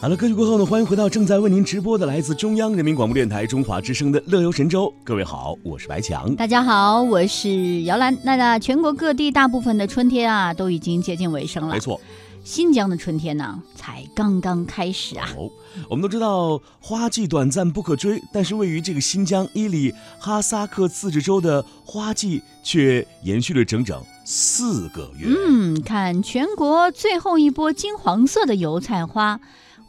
好了，歌曲过后呢，欢迎回到正在为您直播的来自中央人民广播电台中华之声的《乐游神州》。各位好，我是白强。大家好，我是姚兰。那那全国各地大部分的春天啊，都已经接近尾声了。没错，新疆的春天呢，才刚刚开始啊。哦，我们都知道花季短暂不可追，但是位于这个新疆伊犁哈萨克自治州的花季却延续了整整四个月。嗯，看全国最后一波金黄色的油菜花。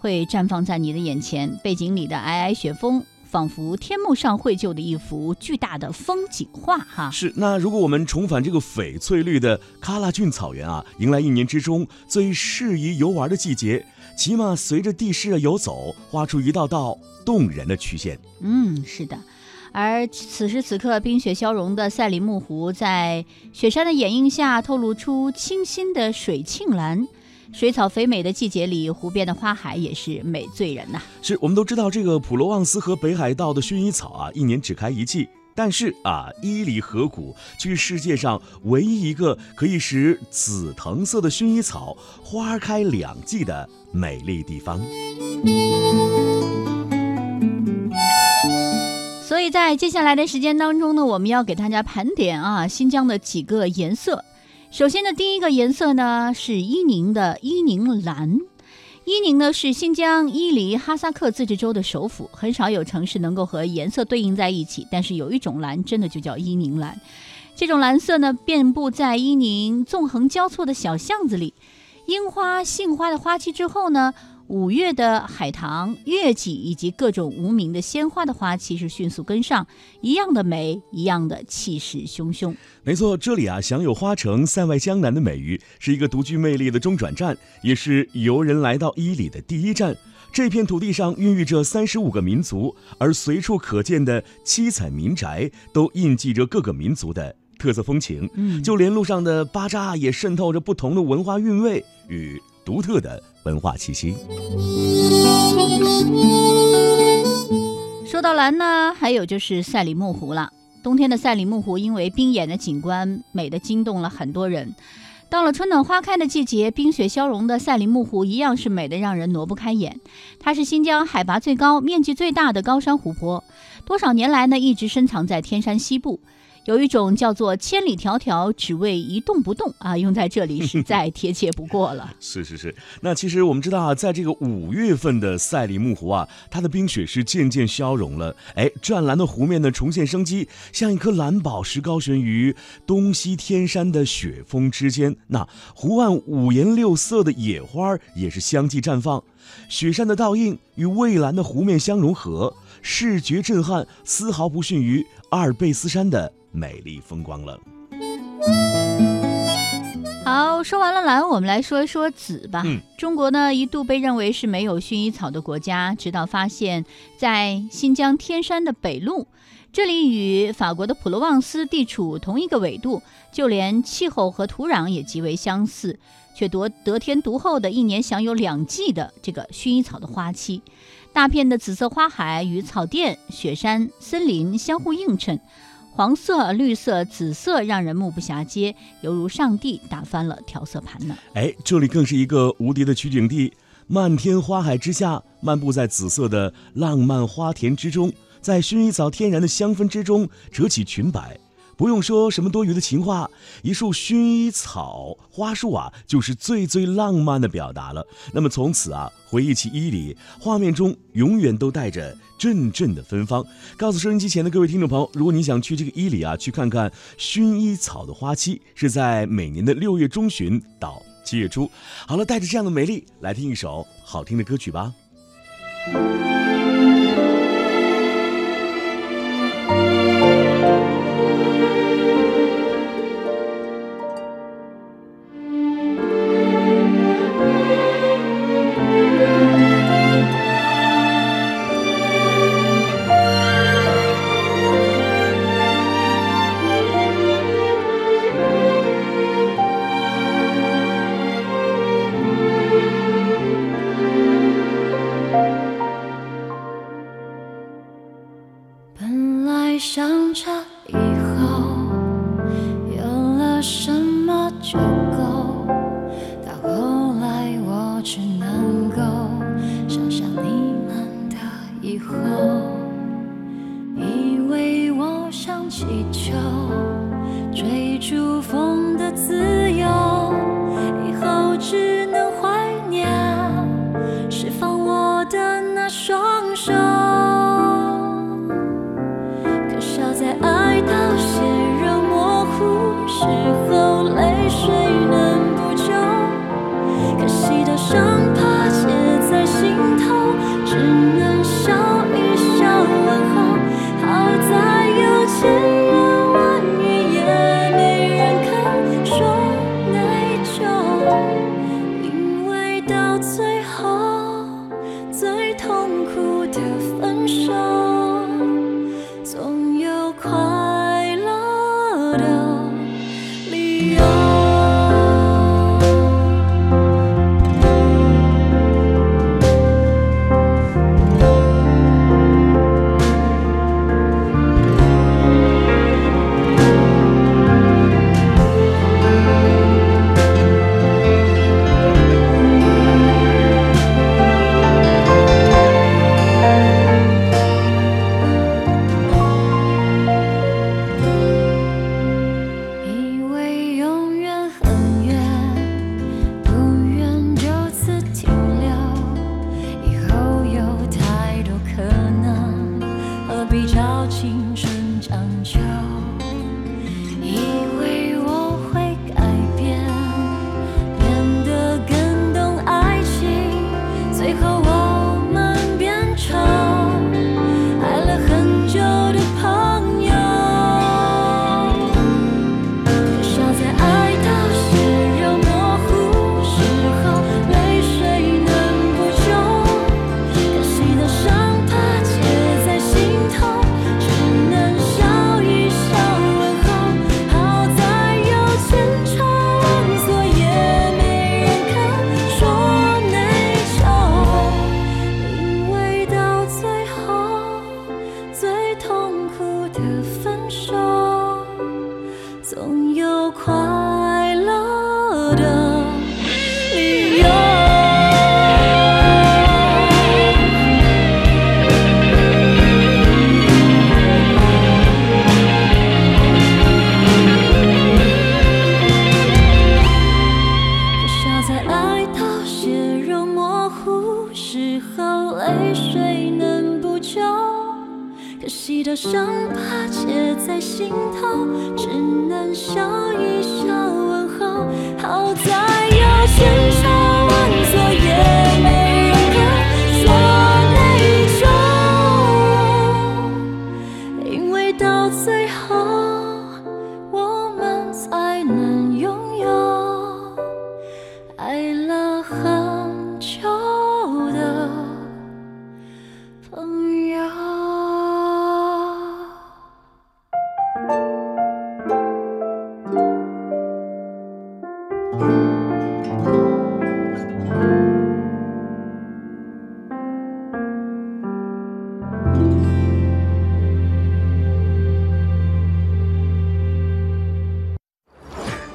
会绽放在你的眼前，背景里的皑皑雪峰，仿佛天幕上绘就的一幅巨大的风景画。哈，是。那如果我们重返这个翡翠绿的喀拉峻草原啊，迎来一年之中最适宜游玩的季节，骑马随着地势的游走，画出一道道动人的曲线。嗯，是的。而此时此刻，冰雪消融的赛里木湖，在雪山的掩映下，透露出清新的水沁蓝。水草肥美的季节里，湖边的花海也是美醉人呐。是我们都知道，这个普罗旺斯和北海道的薰衣草啊，一年只开一季。但是啊，伊犁河谷却是世界上唯一一个可以使紫藤色的薰衣草花开两季的美丽地方。所以在接下来的时间当中呢，我们要给大家盘点啊，新疆的几个颜色。首先呢第一个颜色呢是伊宁的伊宁蓝，伊宁呢是新疆伊犁哈萨克自治州的首府，很少有城市能够和颜色对应在一起，但是有一种蓝真的就叫伊宁蓝，这种蓝色呢遍布在伊宁纵横交错的小巷子里，樱花、杏花的花期之后呢。五月的海棠、月季以及各种无名的鲜花的花期是迅速跟上，一样的美，一样的气势汹汹。没错，这里啊享有“花城塞外江南”的美誉，是一个独具魅力的中转站，也是游人来到伊犁的第一站。这片土地上孕育着三十五个民族，而随处可见的七彩民宅都印记着各个民族的特色风情。嗯，就连路上的巴扎也渗透着不同的文化韵味与独特的。文化气息。说到蓝呢，还有就是赛里木湖了。冬天的赛里木湖因为冰眼的景观，美的惊动了很多人。到了春暖花开的季节，冰雪消融的赛里木湖一样是美的让人挪不开眼。它是新疆海拔最高、面积最大的高山湖泊，多少年来呢，一直深藏在天山西部。有一种叫做“千里迢迢只为一动不动”啊，用在这里是再贴切不过了。是是是，那其实我们知道啊，在这个五月份的赛里木湖啊，它的冰雪是渐渐消融了，哎，湛蓝的湖面呢重现生机，像一颗蓝宝石高悬于东西天山的雪峰之间。那湖岸五颜六色的野花也是相继绽放，雪山的倒映与蔚蓝的湖面相融合，视觉震撼，丝毫不逊于阿尔卑斯山的。美丽风光了。好，说完了蓝，我们来说一说紫吧。中国呢一度被认为是没有薰衣草的国家，直到发现，在新疆天山的北麓，这里与法国的普罗旺斯地处同一个纬度，就连气候和土壤也极为相似，却得得天独厚的一年享有两季的这个薰衣草的花期。大片的紫色花海与草甸、雪山、森林相互映衬。黄色、绿色、紫色，让人目不暇接，犹如上帝打翻了调色盘呢。哎，这里更是一个无敌的取景地，漫天花海之下，漫步在紫色的浪漫花田之中，在薰衣草天然的香氛之中折起裙摆。不用说什么多余的情话，一束薰衣草花束啊，就是最最浪漫的表达了。那么从此啊，回忆起伊犁，画面中永远都带着阵阵的芬芳。告诉收音机前的各位听众朋友，如果你想去这个伊犁啊，去看看薰衣草的花期，是在每年的六月中旬到七月初。好了，带着这样的美丽，来听一首好听的歌曲吧。祈求。狂的理由。至少在爱到血肉模糊时候，泪水能补救。可惜的伤疤结在心头，只能笑一笑问候。好在有千差万错，也没人可说内疚，因为到最后，我们才能拥有爱了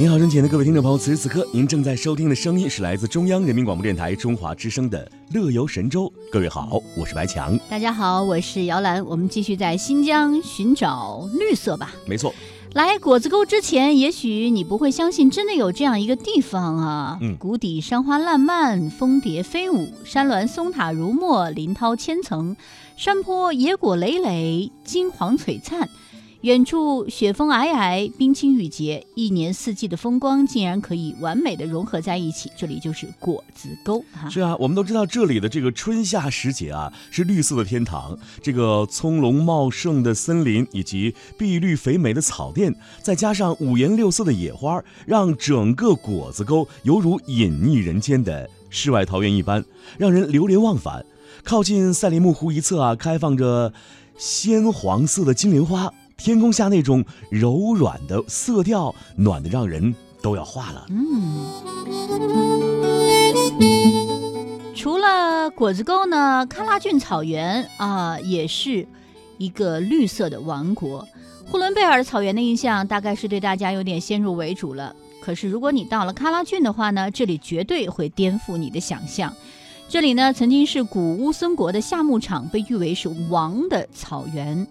您好，尊敬的各位听众朋友，此时此刻您正在收听的声音是来自中央人民广播电台中华之声的《乐游神州》。各位好，我是白强。大家好，我是姚兰，我们继续在新疆寻找绿色吧。没错，来果子沟之前，也许你不会相信，真的有这样一个地方啊！嗯谷底山花烂漫，蜂蝶飞舞，山峦松塔如墨，林涛千层，山坡野果累累，金黄璀璨。远处雪峰皑皑，冰清玉洁，一年四季的风光竟然可以完美的融合在一起。这里就是果子沟哈。是啊，我们都知道这里的这个春夏时节啊是绿色的天堂，这个葱茏茂盛的森林以及碧绿肥美的草甸，再加上五颜六色的野花，让整个果子沟犹如隐匿人间的世外桃源一般，让人流连忘返。靠近赛里木湖一侧啊，开放着鲜黄色的金莲花，天空下那种柔软的色调，暖得让人都要化了。嗯。除了果子沟呢，喀拉峻草原啊，也是一个绿色的王国。呼伦贝尔草原的印象大概是对大家有点先入为主了。可是如果你到了喀拉峻的话呢，这里绝对会颠覆你的想象。这里呢，曾经是古乌孙国的夏牧场，被誉为是王的草原。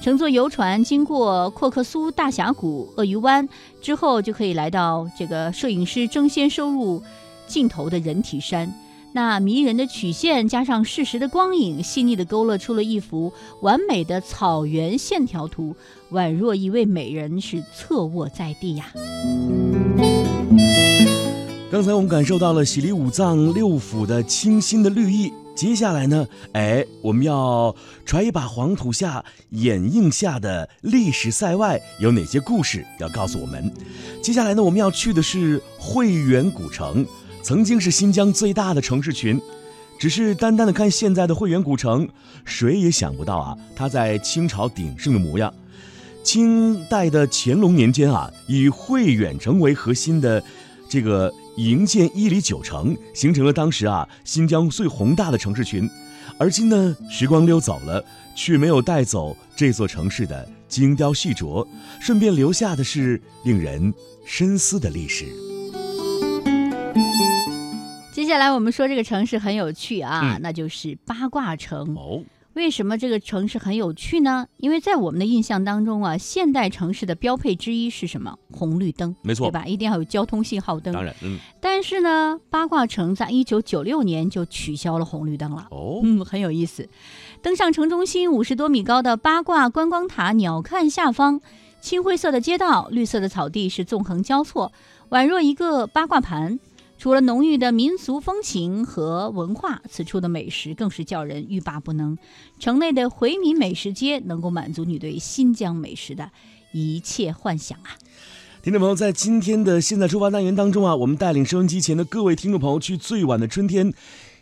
乘坐游船经过阔克苏大峡谷、鳄鱼湾之后，就可以来到这个摄影师争先收入镜头的人体山。那迷人的曲线加上适时的光影，细腻的勾勒出了一幅完美的草原线条图，宛若一位美人是侧卧在地呀。刚才我们感受到了喜离五脏六腑的清新的绿意，接下来呢，哎，我们要揣一把黄土下掩映下的历史塞外有哪些故事要告诉我们。接下来呢，我们要去的是会远古城，曾经是新疆最大的城市群。只是单单的看现在的会远古城，谁也想不到啊，它在清朝鼎盛的模样。清代的乾隆年间啊，以汇远城为核心的这个营建伊犁九城，形成了当时啊新疆最宏大的城市群。而今呢，时光溜走了，却没有带走这座城市的精雕细琢，顺便留下的是令人深思的历史。接下来我们说这个城市很有趣啊，嗯那就是八卦城。哦，为什么这个城市很有趣呢？因为在我们的印象当中啊，现代城市的标配之一是什么？红绿灯，没错对吧？一定要有交通信号灯。当然，嗯，但是呢，八卦城在一九九六年就取消了红绿灯了。哦，嗯，很有意思。登上城中心五十多米高的八卦观光塔，鸟瞰下方，青灰色的街道，绿色的草地是纵横交错，宛若一个八卦盘。除了浓郁的民俗风情和文化，此处的美食更是叫人欲罢不能。城内的回民美食街能够满足你对新疆美食的一切幻想啊！听众朋友，在今天的现在出发单元当中啊，我们带领收音机前的各位听众朋友去最晚的春天，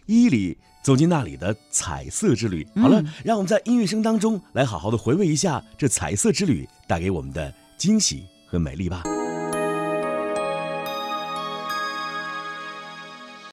伊犁走进那里的彩色之旅。嗯好了，让我们在音乐声当中来好好的回味一下这彩色之旅带给我们的惊喜和美丽吧。